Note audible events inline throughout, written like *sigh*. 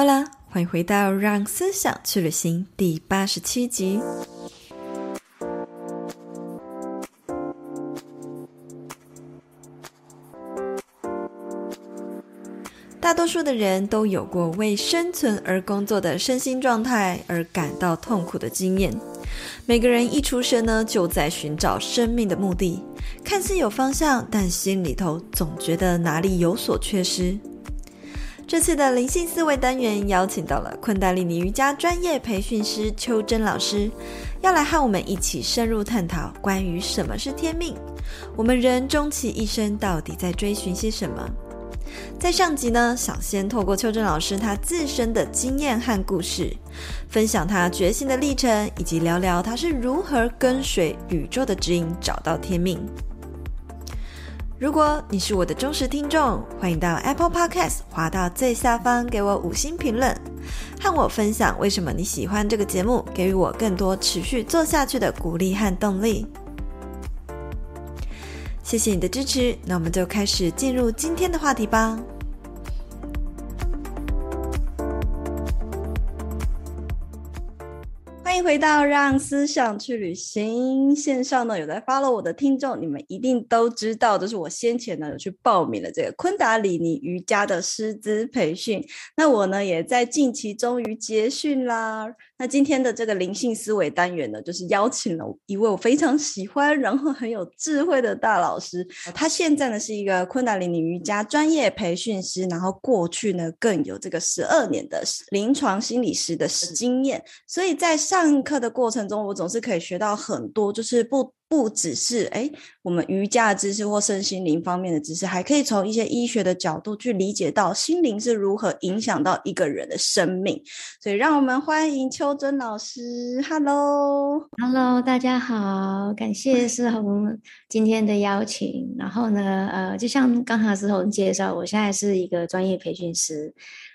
好啦，欢迎回到《让思想去旅行》第八十七集。大多数的人都有过为生存而工作的身心状态而感到痛苦的经验。每个人一出生呢，就在寻找生命的目的，看似有方向，但心里头总觉得哪里有所缺失。这次的灵性思维单元邀请到了昆达里尼瑜伽专业培训师邱真老师，要来和我们一起深入探讨关于什么是天命，我们人终其一生到底在追寻些什么？在上集呢，想先透过邱真老师他自身的经验和故事，分享他觉醒的历程，以及聊聊他是如何跟随宇宙的指引找到天命。如果你是我的忠实听众，欢迎到 Apple Podcast 滑到最下方给我五星评论，和我分享为什么你喜欢这个节目，给予我更多持续做下去的鼓励和动力。谢谢你的支持，那我们就开始进入今天的话题吧。迎回到《让思想去旅行》线上呢，有在 follow 我的听众，你们一定都知道，就是我先前呢有去报名了这个昆达里尼瑜伽的师资培训，那我呢也在近期终于结训啦。那今天的这个灵性思维单元呢，就是邀请了一位我非常喜欢，然后很有智慧的大老师。他现在呢是一个昆达里尼瑜伽专业培训师，然后过去呢更有这个十二年的临床心理师的经验。所以在上课的过程中，我总是可以学到很多，就是不。不只是哎，我们瑜伽的知识或身心灵方面的知识，还可以从一些医学的角度去理解到心灵是如何影响到一个人的生命。所以，让我们欢迎邱真老师。Hello，Hello，大家好，感谢思宏今天的邀请。然后呢，呃，就像刚才思宏介绍，我现在是一个专业培训师。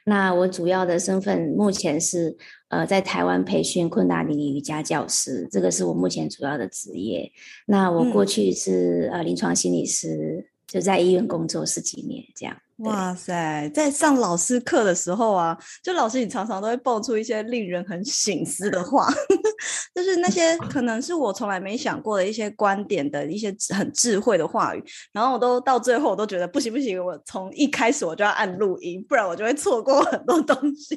那我主要的身份目前是呃在台湾培训昆达里尼瑜伽教师，这个是我目前主要的职业。那我过去是、嗯、呃临床心理师，就在医院工作十几年这样。哇塞，在上老师课的时候啊，就老师你常常都会蹦出一些令人很醒思的话，*laughs* 就是那些 *laughs* 可能是我从来没想过的一些观点的一些很智慧的话语，然后我都到最后我都觉得不行不行，我从一开始我就要按录音，不然我就会错过很多东西，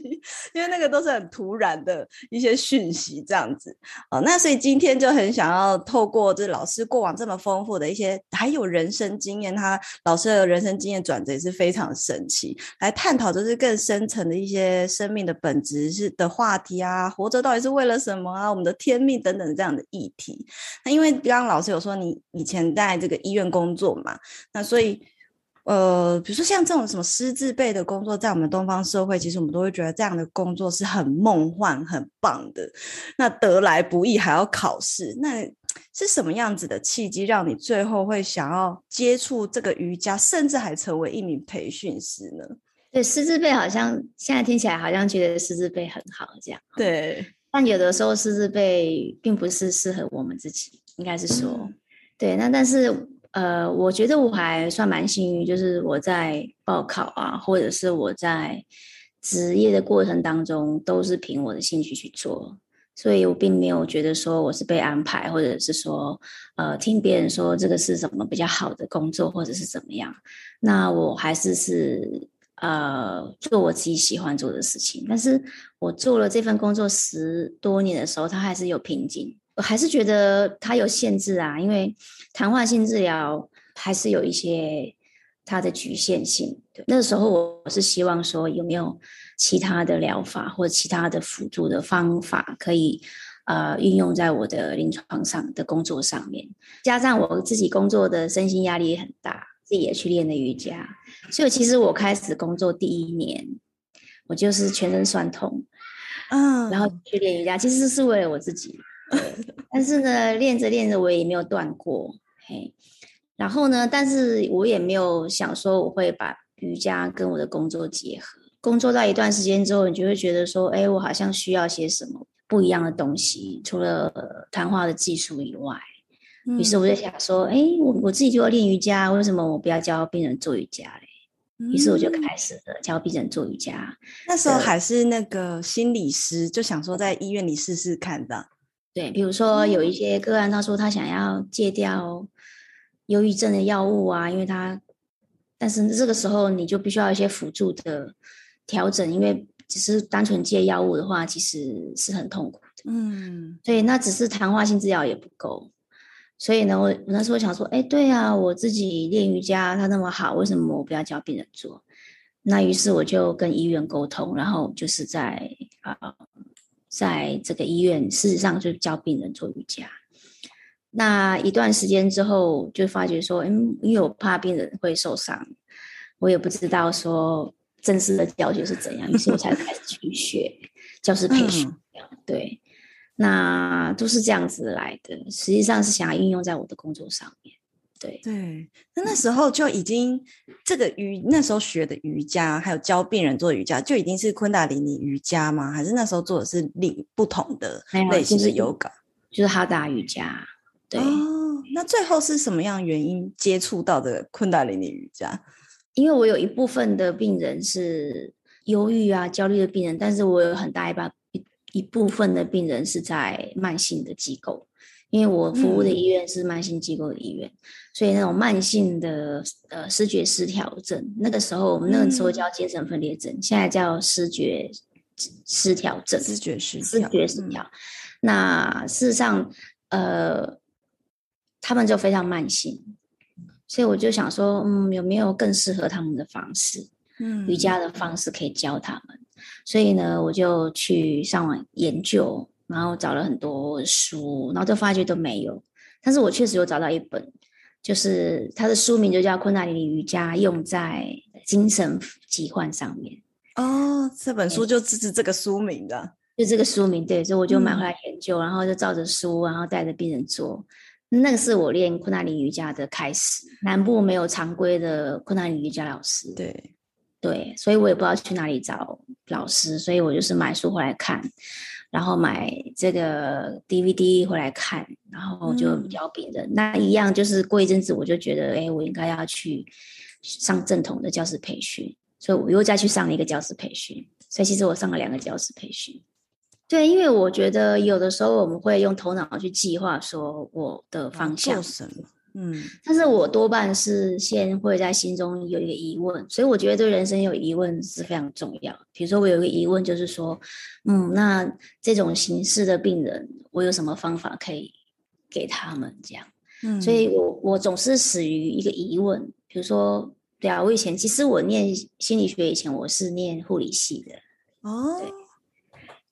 因为那个都是很突然的一些讯息这样子。哦，那所以今天就很想要透过这老师过往这么丰富的一些，还有人生经验，他老师的人生经验转折也是非。非常神奇，来探讨就是更深层的一些生命的本质是的话题啊，活着到底是为了什么啊？我们的天命等等这样的议题。那因为刚刚老师有说你以前在这个医院工作嘛，那所以呃，比如说像这种什么师字辈的工作，在我们东方社会，其实我们都会觉得这样的工作是很梦幻、很棒的。那得来不易还要考试，那。是什么样子的契机，让你最后会想要接触这个瑜伽，甚至还成为一名培训师呢？对，师资辈好像现在听起来好像觉得师资辈很好这样。对，但有的时候师资辈并不是适合我们自己，应该是说，嗯、对。那但是呃，我觉得我还算蛮幸运，就是我在报考啊，或者是我在职业的过程当中，都是凭我的兴趣去做。所以我并没有觉得说我是被安排，或者是说，呃，听别人说这个是什么比较好的工作，或者是怎么样。那我还是是呃做我自己喜欢做的事情。但是我做了这份工作十多年的时候，它还是有瓶颈，我还是觉得它有限制啊。因为谈话性治疗还是有一些它的局限性。对，那个时候我是希望说有没有。其他的疗法或者其他的辅助的方法，可以呃运用在我的临床上的工作上面。加上我自己工作的身心压力也很大，自己也去练了瑜伽。所以其实我开始工作第一年，我就是全身酸痛，嗯，然后去练瑜伽，其实是为了我自己。*laughs* 但是呢，练着练着我也没有断过，嘿。然后呢，但是我也没有想说我会把瑜伽跟我的工作结合。工作到一段时间之后，你就会觉得说，哎，我好像需要些什么不一样的东西，除了谈话的技术以外。于是我就想说，哎，我我自己就要练瑜伽，为什么我不要教病人做瑜伽嘞？于是我就开始了教病人做瑜伽。那时候还是那个心理师，就想说在医院里试试看的。对，比如说有一些个案，他说他想要戒掉忧郁症的药物啊，因为他，但是这个时候你就必须要一些辅助的调整，因为只是单纯戒药物的话，其实是很痛苦的。嗯，所以那只是谈话性治疗也不够。所以呢，我我那时候想说，哎，对啊，我自己练瑜伽，它那么好，为什么我不要教病人做？那于是我就跟医院沟通，然后就是在啊、呃，在这个医院，事实上就教病人做瑜伽。那一段时间之后，就发觉说，嗯，因为我怕病人会受伤，我也不知道说正式的教学是怎样，于是我才开始去学教师培训，嗯、对。那都是这样子来的，实际上是想要运用在我的工作上面。对对，那那时候就已经这个瑜那时候学的瑜伽，还有教病人做瑜伽，就已经是昆达里尼瑜伽吗？还是那时候做的是另不同的类型的 yoga？就是哈达瑜伽。对哦，那最后是什么样原因接触到的昆达里尼瑜伽？因为我有一部分的病人是忧郁啊、焦虑的病人，但是我有很大一半。一一部分的病人是在慢性的机构，因为我服务的医院是慢性机构的医院，嗯、所以那种慢性的呃失觉失调症，那个时候我们那个时候叫精神分裂症，嗯、现在叫视觉失调症。视觉失调，思觉失调。嗯、那事实上，呃，他们就非常慢性，所以我就想说，嗯，有没有更适合他们的方式？嗯，瑜伽的方式可以教他们。所以呢，我就去上网研究，然后找了很多书，然后就发觉都没有。但是我确实有找到一本，就是它的书名就叫《昆达里尼瑜伽用在精神疾患上面》。哦，这本书就支持这个书名的，就这个书名。对，所以我就买回来研究，嗯、然后就照着书，然后带着病人做。那个是我练昆达里瑜伽的开始。南部没有常规的昆达里瑜伽老师。对。对，所以我也不知道去哪里找老师，所以我就是买书回来看，然后买这个 DVD 回来看，然后就教别人。嗯、那一样就是过一阵子，我就觉得，哎，我应该要去上正统的教师培训，所以我又再去上了一个教师培训。所以其实我上了两个教师培训。对，因为我觉得有的时候我们会用头脑去计划说我的方向。嗯，但是我多半是先会在心中有一个疑问，所以我觉得对人生有疑问是非常重要。比如说，我有一个疑问，就是说，嗯，那这种形式的病人，我有什么方法可以给他们这样？嗯，所以我我总是始于一个疑问。比如说，对啊，我以前其实我念心理学以前我是念护理系的哦，对，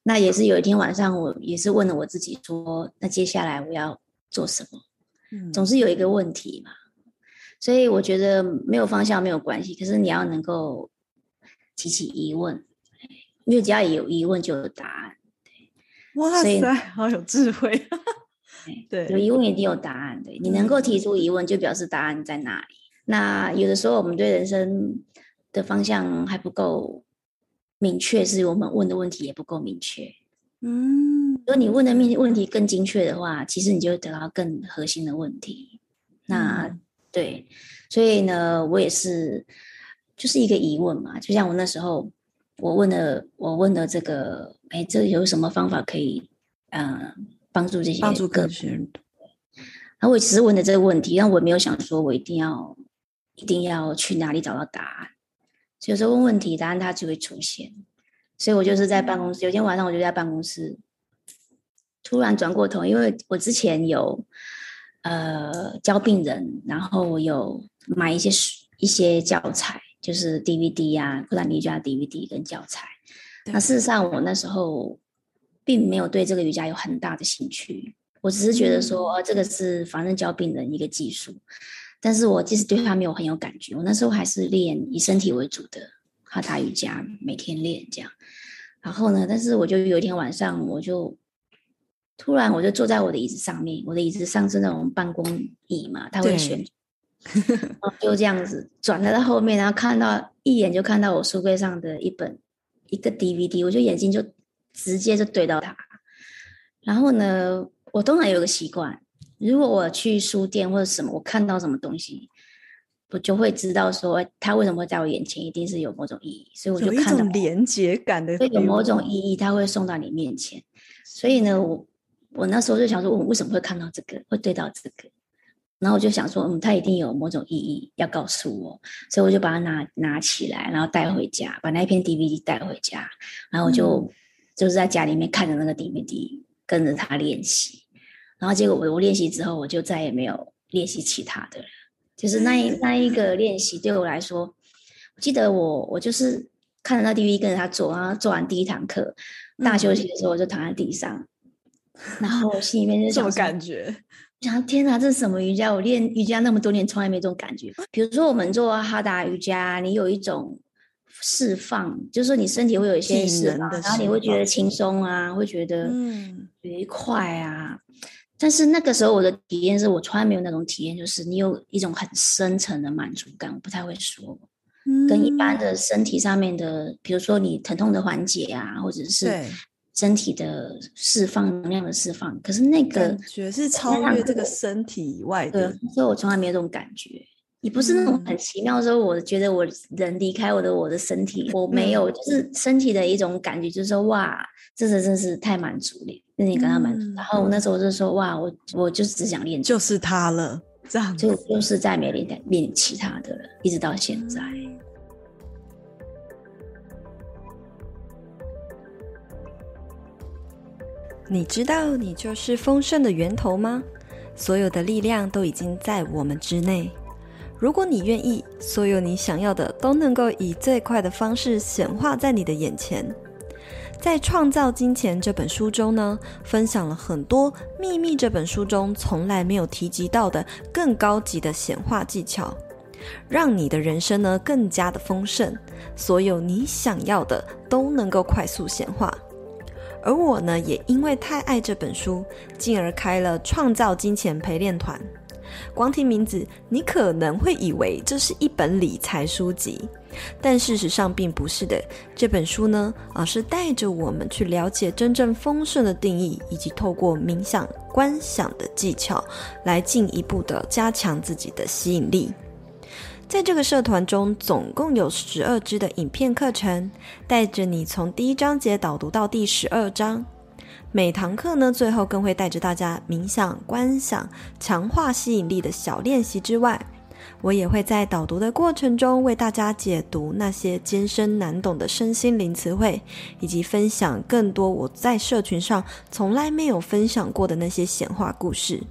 那也是有一天晚上，我也是问了我自己说，那接下来我要做什么？嗯总是有一个问题嘛，所以我觉得没有方向没有关系，可是你要能够提起疑问，因为只要有疑问就有答案。对，哇塞，以好有智慧。*laughs* 对，有疑问一定有答案。对，你能够提出疑问，就表示答案在哪里。嗯、那有的时候我们对人生的方向还不够明确，是我们问的问题也不够明确。嗯，如果你问的面问题更精确的话，其实你就会得到更核心的问题。那、嗯、对，所以呢，我也是就是一个疑问嘛。就像我那时候，我问的，我问的这个，哎，这有什么方法可以，呃，帮助这些帮助个人？然后我只是问的这个问题，但我没有想说我一定要一定要去哪里找到答案。所以有时候问问题，答案它就会出现。所以我就是在办公室，有天晚上我就在办公室，突然转过头，因为我之前有呃教病人，然后我有买一些一些教材，就是 DVD 啊，昆达里尼瑜伽 DVD 跟教材。那事实上我那时候并没有对这个瑜伽有很大的兴趣，我只是觉得说，嗯、这个是反正教病人一个技术，但是我其实对他没有很有感觉。我那时候还是练以身体为主的。哈达瑜伽每天练这样，然后呢，但是我就有一天晚上，我就突然我就坐在我的椅子上面，我的椅子上是那种办公椅嘛，它会旋，*laughs* 对就这样子转了到后面，然后看到一眼就看到我书柜上的一本一个 DVD，我就眼睛就直接就对到它。然后呢，我通常有个习惯，如果我去书店或者什么，我看到什么东西。我就会知道说他为什么会在我眼前，一定是有某种意义，所以我就看到有一种连接感的，所以有某种意义，他会送到你面前。所以呢，我我那时候就想说，我为什么会看到这个，会对到这个？然后我就想说，嗯，他一定有某种意义要告诉我，所以我就把它拿拿起来，然后带回家，把那一片 DVD 带回家，然后我就、嗯、就是在家里面看着那个 DVD，跟着他练习。然后结果我我练习之后，我就再也没有练习其他的了。就是那一那一个练习对我来说，我记得我我就是看着那 DVD 跟着他做，然后做完第一堂课，大休息的时候我就躺在地上，嗯、然后我心里面就什么感觉？*laughs* 想天哪，这是什么瑜伽？我练瑜伽那么多年，从来没这种感觉。比如说我们做哈达瑜伽，你有一种释放，就是说你身体会有一些释放，然后你会觉得轻松啊，会觉得嗯愉快啊。但是那个时候我的体验是我从来没有那种体验，就是你有一种很深层的满足感。我不太会说，跟一般的身体上面的，比如说你疼痛的缓解啊，或者是。身体的释放，能量的释放，可是那个感觉是超越这个身体以外的，对，所以我从来没有这种感觉。你不是那种很奇妙的时候，我觉得我人离开我的我的身体，我没有，就是身体的一种感觉，就是说哇，这是真是太满足了，让你感到满足。然后那时候就说哇，我我就只想练，就是他了，这样就就是再没练练其他的了，一直到现在。你知道你就是丰盛的源头吗？所有的力量都已经在我们之内。如果你愿意，所有你想要的都能够以最快的方式显化在你的眼前。在《创造金钱》这本书中呢，分享了很多《秘密》这本书中从来没有提及到的更高级的显化技巧，让你的人生呢更加的丰盛。所有你想要的都能够快速显化。而我呢，也因为太爱这本书，进而开了创造金钱陪练团。光听名字，你可能会以为这是一本理财书籍，但事实上并不是的。这本书呢，而是带着我们去了解真正丰盛的定义，以及透过冥想、观想的技巧，来进一步的加强自己的吸引力。在这个社团中，总共有十二支的影片课程，带着你从第一章节导读到第十二章。每堂课呢，最后更会带着大家冥想、观想、强化吸引力的小练习之外，我也会在导读的过程中为大家解读那些艰深难懂的身心灵词汇，以及分享更多我在社群上从来没有分享过的那些显化故事。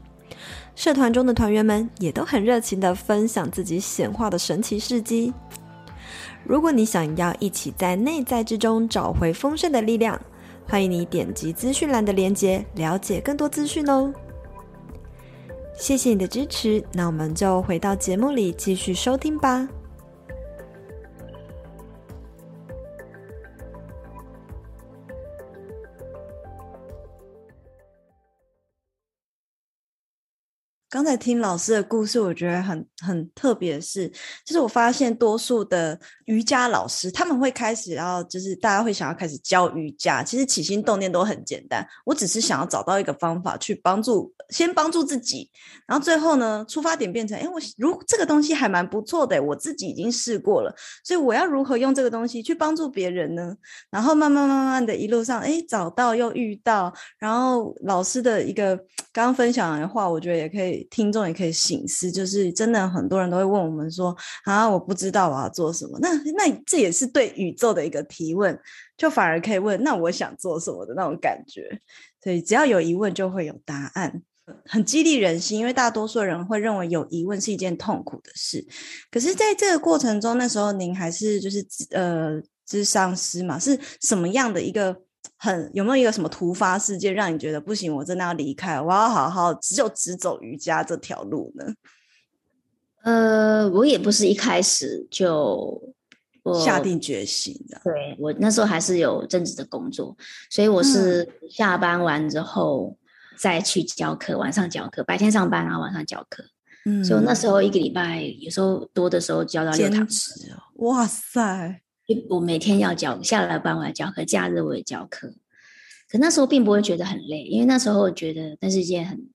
社团中的团员们也都很热情地分享自己显化的神奇事迹。如果你想要一起在内在之中找回丰盛的力量，欢迎你点击资讯栏的链接，了解更多资讯哦。谢谢你的支持，那我们就回到节目里继续收听吧。刚才听老师的故事，我觉得很很特别是，就是我发现多数的瑜伽老师，他们会开始要，就是大家会想要开始教瑜伽，其实起心动念都很简单，我只是想要找到一个方法去帮助，先帮助自己，然后最后呢，出发点变成，哎，我如这个东西还蛮不错的，我自己已经试过了，所以我要如何用这个东西去帮助别人呢？然后慢慢慢慢的一路上，哎，找到又遇到，然后老师的一个 *tsk* 刚刚分享的话，我觉得也可以。听众也可以醒思，就是真的很多人都会问我们说啊，我不知道我要做什么。那那这也是对宇宙的一个提问，就反而可以问，那我想做什么的那种感觉。所以只要有疑问，就会有答案，很激励人心。因为大多数人会认为有疑问是一件痛苦的事，可是在这个过程中，那时候您还是就是呃咨商师嘛，是什么样的一个？很有没有一个什么突发事件让你觉得不行？我真的要离开，我要好好只有只走瑜伽这条路呢？呃，我也不是一开始就下定决心的。对，我那时候还是有正职的工作，所以我是下班完之后再去教课，晚上教课，白天上班然后晚上教课。嗯，所以那时候一个礼拜有时候多的时候教到六堂。哇塞！我每天要教，下了班我要教课，假日我也教课。可那时候并不会觉得很累，因为那时候我觉得那是一件很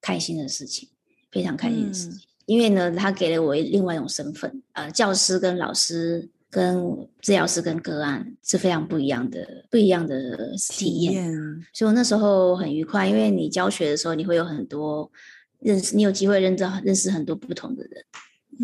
开心的事情，非常开心的事情。嗯、因为呢，他给了我另外一种身份，呃，教师跟老师跟治疗师跟个案是非常不一样的，不一样的体验。体验。所以我那时候很愉快，因为你教学的时候，你会有很多认识，你有机会认识认识很多不同的人，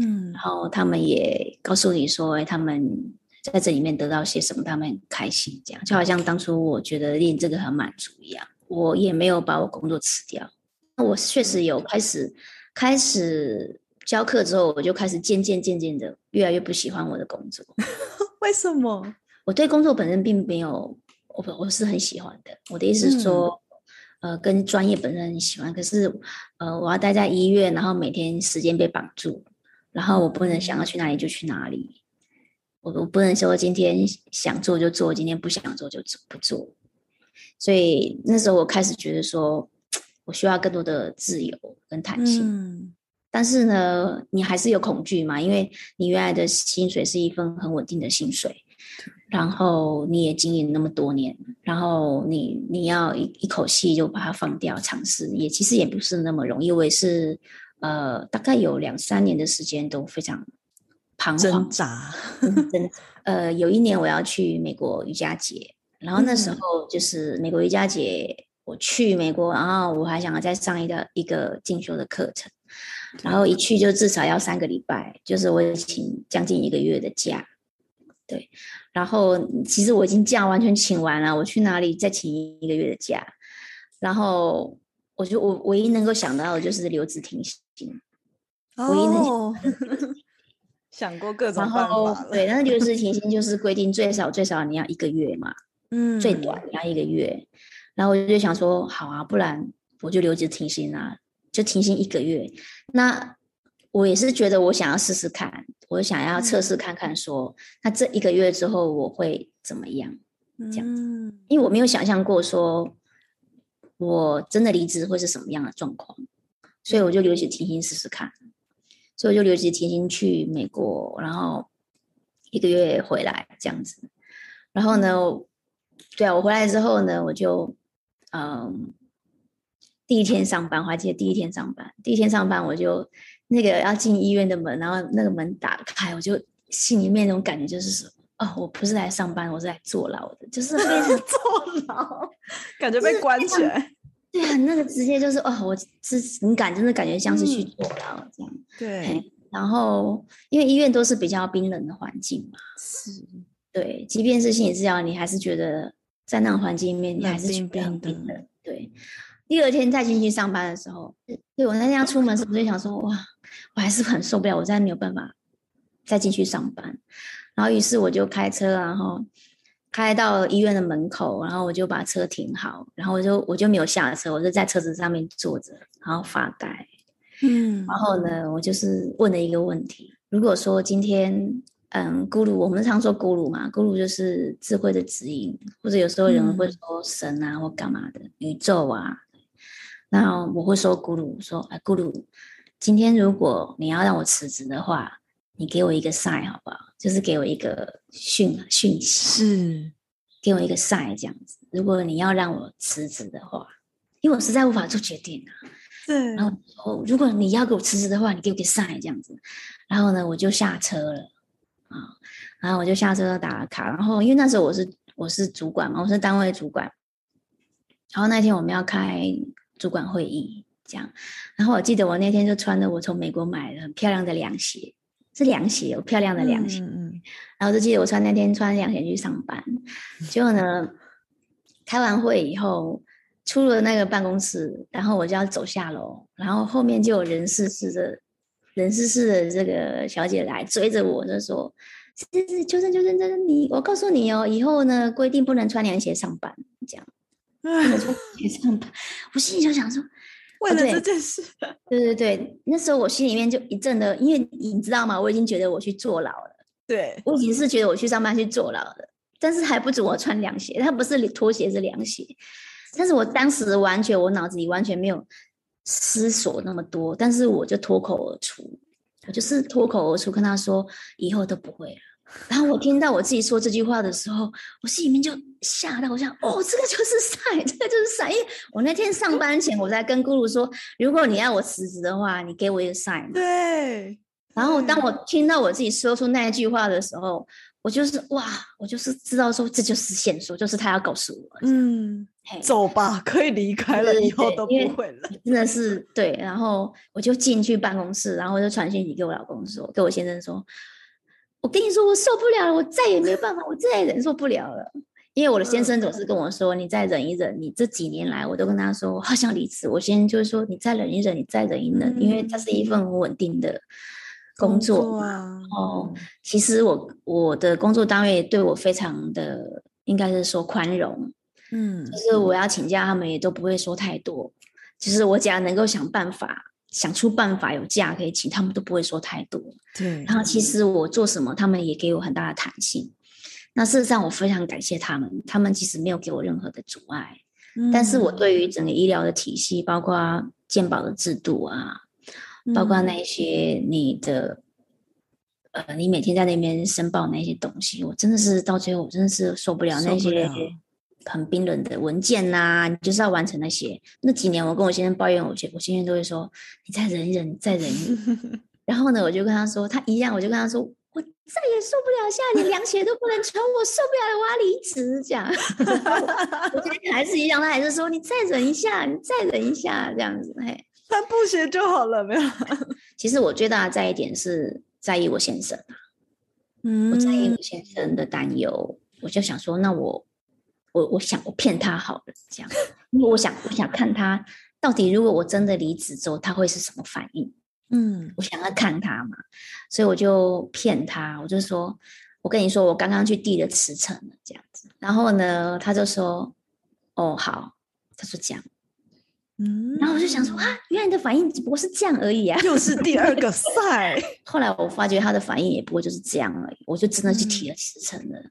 嗯，然后他们也告诉你说，哎，他们在这里面得到些什么，他们很开心，这样就好像当初我觉得练这个很满足一样，我也没有把我工作辞掉。我确实有开始开始教课之后，我就开始渐渐渐渐的越来越不喜欢我的工作。*laughs* 为什么？我对工作本身并没有，我我是很喜欢的。我的意思是说，嗯、呃，跟专业本身很喜欢，可是呃，我要待在医院，然后每天时间被绑住，然后我不能想要去哪里就去哪里，我我不能说今天想做就做，今天不想做就不做。所以那时候我开始觉得说。我需要更多的自由跟弹性，嗯，但是呢，你还是有恐惧嘛？因为你原来的薪水是一份很稳定的薪水，然后你也经营那么多年，然后你你要一一口气就把它放掉，尝试也其实也不是那么容易。我也是呃，大概有两三年的时间都非常彷徨挣扎，真的。呃，有一年我要去美国瑜伽节，然后那时候就是美国瑜伽节。我去美国，然后我还想要再上一个一个进修的课程，然后一去就至少要三个礼拜，就是我请将近一个月的假，对，然后其实我已经假完全请完了，我去哪里再请一个月的假，然后我就我唯一能够想到的就是留职停薪，哦、唯一能 *laughs* 想过各种办法，对，但是留职停薪就是规定最少最少你要一个月嘛，嗯，最短你要一个月。然后我就想说，好啊，不然我就留职停薪啊，就停薪一个月。那我也是觉得我想要试试看，我想要测试看看说，说那这一个月之后我会怎么样？这样子，因为我没有想象过说我真的离职会是什么样的状况，所以我就留起停薪试试看。所以我就留职停薪去美国，然后一个月回来这样子。然后呢，对啊，我回来之后呢，我就。嗯，第一天上班，我还记得第一天上班。第一天上班，我就那个要进医院的门，然后那个门打开，我就心里面那种感觉就是说，哦，我不是来上班，我是来坐牢的，就是非常坐牢，感觉被关起来。对啊，那个直接就是哦，我是你感真的感觉像是去坐牢这样。对，然后因为医院都是比较冰冷的环境嘛，是，对，即便是心理治疗，你还是觉得。在那种环境里面，你还是觉得很冰冷。对，第二天再进去上班的时候，对，我那天要出门时，我就想说，哇，我还是很受不了，我真的没有办法再进去上班。然后，于是我就开车，然后开到医院的门口，然后我就把车停好，然后我就我就没有下车，我就在车子上面坐着，然后发呆。嗯，然后呢，我就是问了一个问题：如果说今天。嗯，咕噜，我们常说咕噜嘛，咕噜就是智慧的指引，或者有时候人会说神啊，或干嘛的，宇宙啊。那我会说咕噜，说哎，咕噜，今天如果你要让我辞职的话，你给我一个 sign 好不好？就是给我一个讯讯息，是给我一个 sign 这样子。如果你要让我辞职的话，因为我实在无法做决定啊。对。然后，如果你要给我辞职的话，你给我个 sign 这样子。然后呢，我就下车了。啊，然后我就下车打了卡，然后因为那时候我是我是主管嘛，我是单位主管，然后那天我们要开主管会议，这样，然后我记得我那天就穿着我从美国买的很漂亮的凉鞋，是凉鞋，有漂亮的凉鞋，嗯嗯，然后就记得我穿那天穿凉鞋去上班，结果呢，开完会以后出了那个办公室，然后我就要走下楼，然后后面就有人事室的。人事室的这个小姐来追着我，就说：“是是，纠正纠正纠正你，我告诉你哦，以后呢规定不能穿凉鞋上班，这样 *laughs* 不能穿凉鞋上班。”我心里就想说，*laughs* 为了这件事，哦，对，对对对，那时候我心里面就一阵的，因为你知道吗？我已经觉得我去坐牢了，对，我已经是觉得我去上班去坐牢了，但是还不止我穿凉鞋，它不是拖鞋是凉鞋，但是我当时完全我脑子里完全没有。思索那么多，但是我就脱口而出，我就是脱口而出跟他说，以后都不会了。然后我听到我自己说这句话的时候，我心里面就吓到，我想，哦，这个就是 sign，这个就是 sign。因为我那天上班前，我在跟咕噜说，如果你要我辞职的话，你给我一个 sign。对。然后当我听到我自己说出那一句话的时候，我就是哇，我就是知道说这就是线索，就是他要告诉我，嗯，走吧，可以离开了，以后都不会了。真的是对，然后我就进去办公室，然后我就传讯息给我老公说，给我先生说。我跟你说，我受不了了，我再也没有办法，我再也忍受不了了。因为我的先生总是跟我说：“你再忍一忍。”你这几年来，我都跟他说：“我好想离职。”我先就是说：“你再忍一忍，你再忍一忍。嗯”因为这是一份很稳定的工作，工作啊。哦，其实我我的工作单位对我非常的，应该是说宽容。嗯，就是我要请假，他们也都不会说太多。就是我只要能够想办法。想出办法有假可以请，他们都不会说太多。对，然后其实我做什么，他们也给我很大的弹性。那事实上，我非常感谢他们，他们其实没有给我任何的阻碍。嗯，但是我对于整个医疗的体系，包括健保的制度啊，包括那些你的，你每天在那边申报那些东西，我真的是到最后，我真的是受不了那些。很冰冷的文件呐、啊，你就是要完成那些。那几年，我跟我先生抱怨，我先我先生都会说：“你再忍一忍，再忍一忍。*laughs* ”然后呢，我就跟他说，他一样，我就跟他说：“我再也受不了，现在连凉鞋都不能穿，我受不了了，我要离职。”这样，*laughs* 我今天还是一样，他还是说：“你再忍一下，你再忍一下。”这样子，嘿，穿布鞋就好了，没有。*laughs* 其实我最大的在意点是在意我先生，嗯，我在意我先生的担忧，我就想说，那我。我我想我骗他好了，这样，因为我想我想看他到底，如果我真的离职之后，他会是什么反应？嗯，我想要看他嘛，所以我就骗他，我就说，我跟你说，我刚刚去递了辞呈了，这样子。然后呢，他就说，哦，好，他说这样，嗯，然后我就想说啊，原来你的反应只不过是这样而已啊，又是第二个 *laughs* 赛。后来我发觉他的反应也不过就是这样而已，我就真的去提了辞呈了。嗯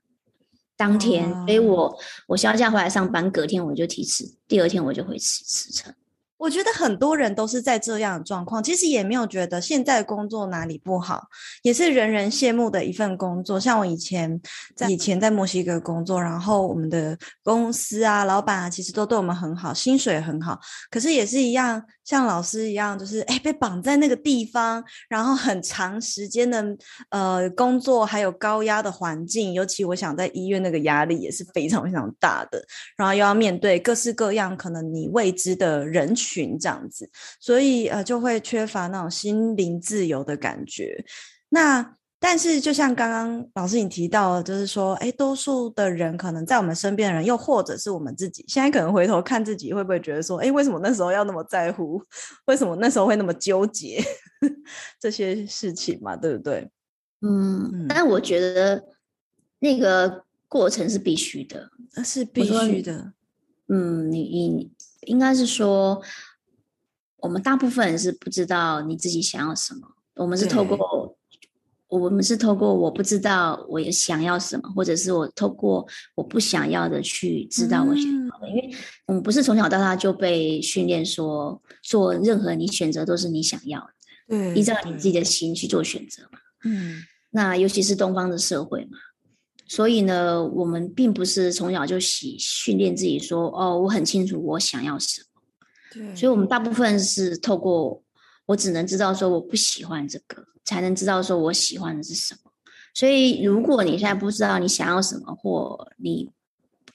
当天，所以我我休假回来上班，隔天我就提辞，第二天我就会辞辞呈。我觉得很多人都是在这样的状况，其实也没有觉得现在工作哪里不好，也是人人羡慕的一份工作。像我以前在以前在墨西哥工作，然后我们的公司啊、老板啊，其实都对我们很好，薪水很好，可是也是一样。像老师一样，就是哎，被绑在那个地方，然后很长时间的呃工作，还有高压的环境，尤其我想在医院那个压力也是非常非常大的，然后又要面对各式各样可能你未知的人群这样子，所以呃就会缺乏那种心灵自由的感觉。那。但是，就像刚刚老师你提到的，就是说，哎，多数的人可能在我们身边的人，又或者是我们自己，现在可能回头看自己，会不会觉得说，哎，为什么那时候要那么在乎？*laughs* 为什么那时候会那么纠结 *laughs* 这些事情嘛？对不对？嗯，但我觉得那个过程是必须的，是必须的。嗯，你你应该是说，我们大部分人是不知道你自己想要什么，我们是透过。我们是透过我不知道我想要什么，或者是我透过我不想要的去知道我想要的，嗯、因为我们不是从小到大就被训练说做任何你选择都是你想要的，对，依照你自己的心去做选择嘛。嗯，那尤其是东方的社会嘛，所以呢，我们并不是从小就习训练自己说哦，我很清楚我想要什么，对，所以我们大部分是透过我只能知道说我不喜欢这个。才能知道说我喜欢的是什么，所以如果你现在不知道你想要什么，或你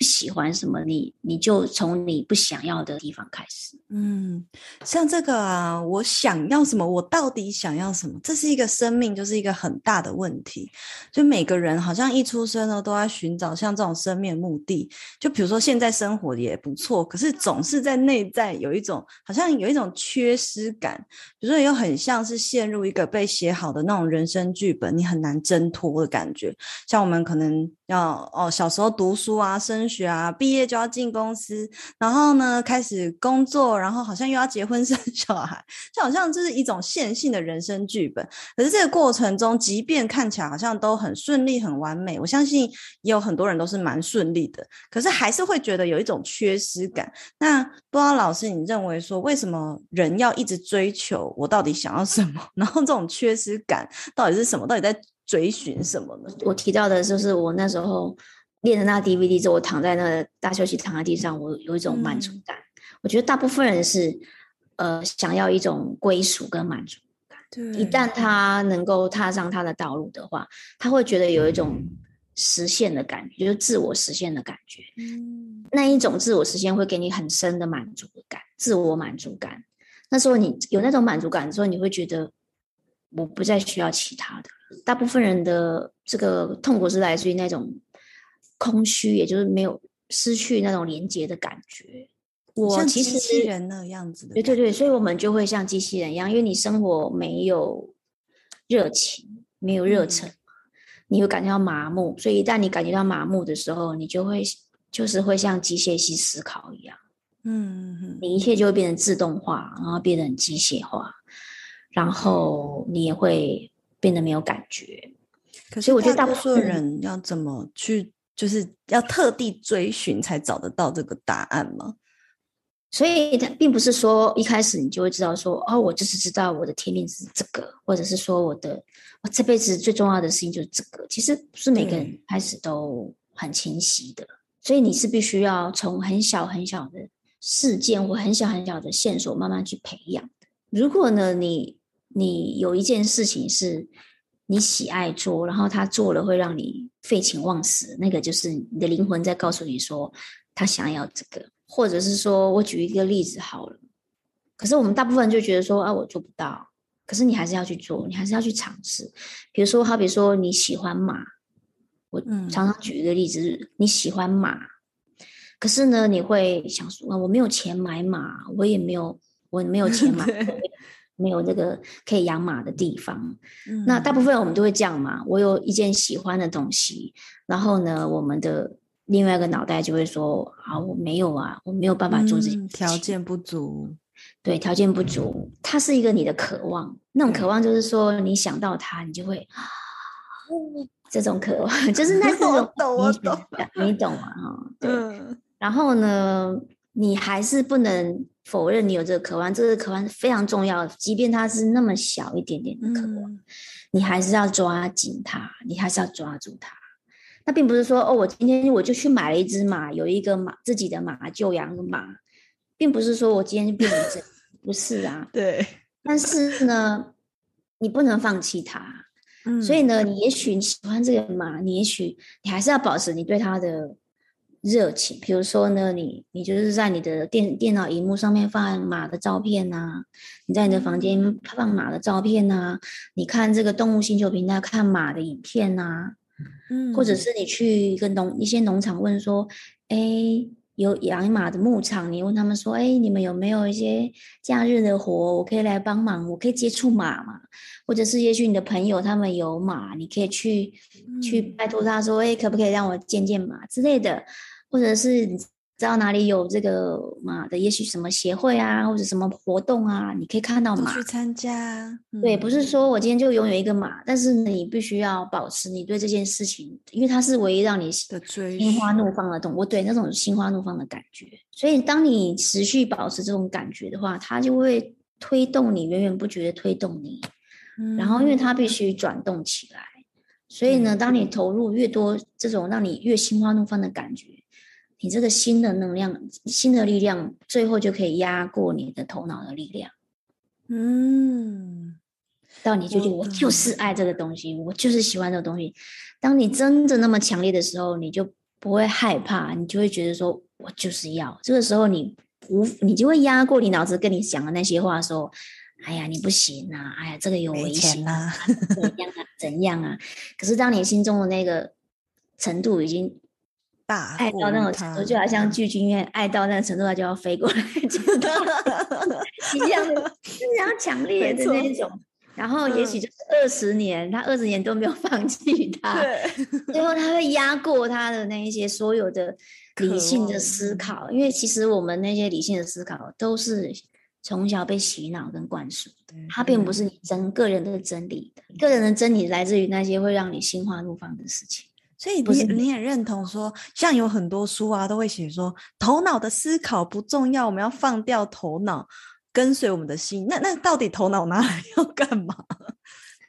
喜欢什么，你你就从你不想要的地方开始。嗯，像这个啊，我想要什么？我到底想要什么？这是一个生命，就是一个很大的问题。就每个人好像一出生呢，都在寻找像这种生命目的。就比如说现在生活也不错，可是总是在内在有一种好像有一种缺失感。比如说又很像是陷入一个被写好的那种人生剧本，你很难挣脱的感觉。像我们可能要哦，小时候读书啊，升学啊，毕业就要进公司，然后呢开始工作。然后好像又要结婚 *laughs* 生小孩，就好像这是一种线性的人生剧本。可是这个过程中，即便看起来好像都很顺利、很完美，我相信也有很多人都是蛮顺利的。可是还是会觉得有一种缺失感。那不知道老师，你认为说，为什么人要一直追求我到底想要什么？*laughs* 然后这种缺失感到底是什么？到底在追寻什么呢？我提到的就是我那时候练了那 DVD 之后，我躺在那个大休息，躺在地上，我有一种满足感。嗯、我觉得大部分人是呃想要一种归属跟满足感。对，一旦他能够踏上他的道路的话，他会觉得有一种实现的感觉，就是自我实现的感觉。嗯，那一种自我实现会给你很深的满足感，自我满足感。那时候你有那种满足感的时候，你会觉得我不再需要其他的。大部分人的这个痛苦是来自于那种空虚，也就是没有失去那种连接的感觉。我其实像机器人那样子的，对对对，所以我们就会像机器人一样，因为你生活没有热情，没有热忱，嗯、你会感觉到麻木。所以一旦你感觉到麻木的时候，你就会就是会像机械系思考一样，嗯哼，你一切就会变成自动化，然后变得很机械化，然后你也会。变得没有感觉，可是我觉得大部分人要怎么去，就是要特地追寻才找得到这个答案吗？所以它并不是说一开始你就会知道说，哦，我就是知道我的天命是这个，或者是说我的我这辈子最重要的事情就是这个。其实不是每个人开始都很清晰的，所以你是必须要从很小很小的事件或很小很小的线索慢慢去培养。如果呢，你你有一件事情是你喜爱做，然后他做了会让你废寝忘食，那个就是你的灵魂在告诉你说他想要这个，或者是说我举一个例子好了。可是我们大部分就觉得说啊，我做不到，可是你还是要去做，你还是要去尝试。比如说，好比说你喜欢马，我常常举一个例子，嗯、你喜欢马，可是呢，你会想说啊，我没有钱买马，我也没有，我没有钱买。*laughs* 没有那个可以养马的地方，嗯、那大部分我们都会这样嘛。我有一件喜欢的东西，然后呢，我们的另外一个脑袋就会说：啊，我没有啊，我没有办法做这条件不足。对，条件不足，它是一个你的渴望。那种渴望就是说，你想到它，你就会啊，*laughs* 这种渴望就是那 *laughs* 种我懂，我懂，你懂啊？哈，对。然后呢，你还是不能。否认你有这个渴望，这个渴望是非常重要的，即便它是那么小一点点的渴望，嗯、你还是要抓紧它，你还是要抓住它。那并不是说哦，我今天我就去买了一只马，有一个马自己的马就养个马，并不是说我今天就变成这，不是啊。*laughs* 对。但是呢，你不能放弃它。嗯。所以呢，你也许你喜欢这个马，你也许你还是要保持你对它的。热情，比如说呢，你你就是在你的电电脑荧幕上面放马的照片呐、啊，你在你的房间放马的照片呐、啊，你看这个动物星球频道看马的影片呐、啊，嗯，或者是你去一个农一些农场问说，哎，有养马的牧场，你问他们说，哎，你们有没有一些假日的活，我可以来帮忙，我可以接触马嘛？或者是也许你的朋友他们有马，你可以去、嗯、去拜托他说，哎，可不可以让我见见马之类的。或者是你知道哪里有这个马的，也许什么协会啊，或者什么活动啊，你可以看到马去参加。对，不是说我今天就拥有一个马，但是你必须要保持你对这件事情，因为它是唯一让你的心花怒放的动物，对那种心花怒放的感觉。所以当你持续保持这种感觉的话，它就会推动你，源源不绝的推动你。嗯、然后，因为它必须转动起来，所以呢，当你投入越多这种让你越心花怒放的感觉。你这个新的能量、新的力量，最后就可以压过你的头脑的力量。嗯，到你就觉得我就是爱这个东西，我就是喜欢这个东西。当你真的那么强烈的时候，你就不会害怕，你就会觉得说我就是要。这个时候你无，你就会压过你脑子跟你讲的那些话，说：“哎呀，你不行啊！哎呀，这个有危险啊，怎样啊？怎样啊？”可是当你心中的那个程度已经。爱到那种程度，就好像巨鲸鱼爱到那个程度，它就要飞过来，*laughs* 知道一样的，非常强烈的那种。然后也许就是二十年，他二十年都没有放弃他，对，最后他会压过他的那一些所有的 *laughs* 理性的思考，因为其实我们那些理性的思考都是从小被洗脑跟灌输的，它并不是你真个人的真理的，个人的真理来自于那些会让你心花怒放的事情。所以你你也认同说，像有很多书啊，都会写说，头脑的思考不重要，我们要放掉头脑，跟随我们的心。那那到底头脑拿来 *laughs* 要干嘛？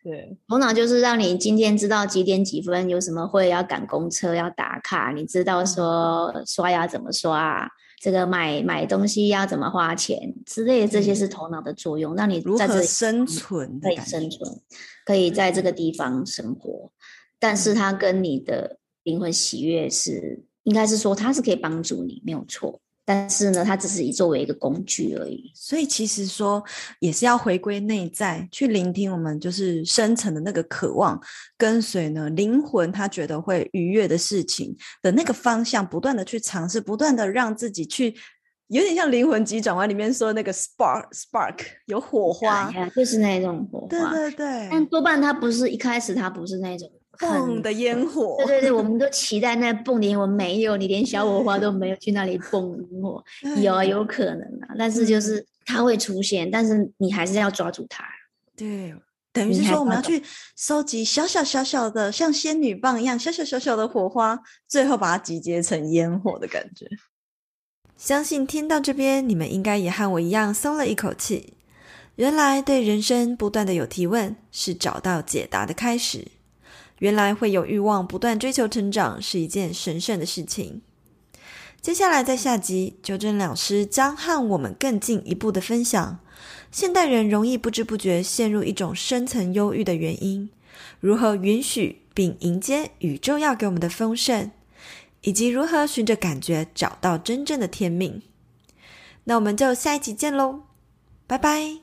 对，头脑就是让你今天知道几点几分有什么会要赶公车要打卡，你知道说刷牙怎么刷，这个买买东西要怎么花钱之类的，这些是头脑的作用，让你在这里生存可以生存，可以在这个地方生活。但是它跟你的灵魂喜悦是，应该是说它是可以帮助你，没有错。但是呢，它只是以作为一个工具而已。所以其实说也是要回归内在，去聆听我们就是深层的那个渴望，跟随呢灵魂他觉得会愉悦的事情的那个方向，不断的去尝试，不断的让自己去，有点像灵魂急转弯里面说的那个 spark spark 有火花，就是那种火花。对对对。但多半它不是一开始它不是那种。蹦的烟火，对对对，我们都期待那蹦的烟火，没有，你连小火花都没有，去那里蹦烟火，*laughs* 有啊，有可能啊，但是就是它会出现，但是你还是要抓住它。对，等于是说我们要去收集小小小小的，像仙女棒一样小小小小的火花，最后把它集结成烟火的感觉。相信听到这边，你们应该也和我一样松了一口气。原来对人生不断的有提问，是找到解答的开始。原来会有欲望，不断追求成长是一件神圣的事情。接下来在下集，九珍老师将和我们更进一步的分享，现代人容易不知不觉陷入一种深层忧郁的原因，如何允许并迎接宇宙要给我们的丰盛，以及如何循着感觉找到真正的天命。那我们就下一集见喽，拜拜。